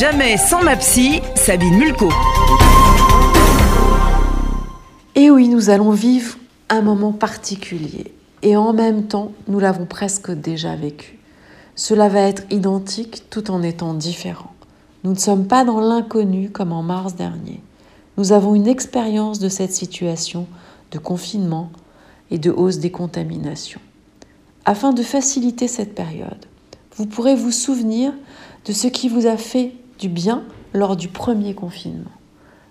Jamais sans ma psy, Sabine Mulco. Et oui, nous allons vivre un moment particulier. Et en même temps, nous l'avons presque déjà vécu. Cela va être identique tout en étant différent. Nous ne sommes pas dans l'inconnu comme en mars dernier. Nous avons une expérience de cette situation de confinement et de hausse des contaminations. Afin de faciliter cette période, vous pourrez vous souvenir de ce qui vous a fait du bien lors du premier confinement,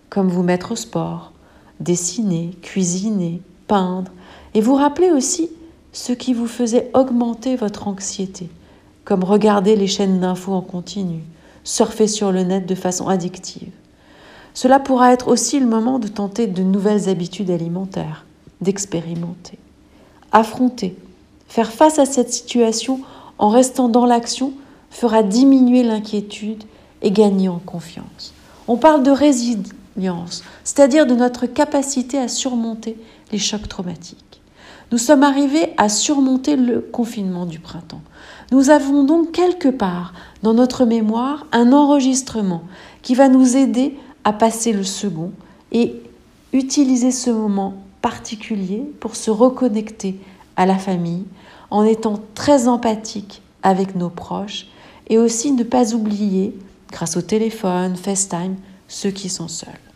comme vous mettre au sport, dessiner, cuisiner, peindre, et vous rappeler aussi ce qui vous faisait augmenter votre anxiété, comme regarder les chaînes d'infos en continu, surfer sur le net de façon addictive. Cela pourra être aussi le moment de tenter de nouvelles habitudes alimentaires, d'expérimenter. Affronter, faire face à cette situation en restant dans l'action fera diminuer l'inquiétude et gagner en confiance. On parle de résilience, c'est-à-dire de notre capacité à surmonter les chocs traumatiques. Nous sommes arrivés à surmonter le confinement du printemps. Nous avons donc quelque part dans notre mémoire un enregistrement qui va nous aider à passer le second et utiliser ce moment particulier pour se reconnecter à la famille en étant très empathique avec nos proches et aussi ne pas oublier, grâce au téléphone, FaceTime, ceux qui sont seuls.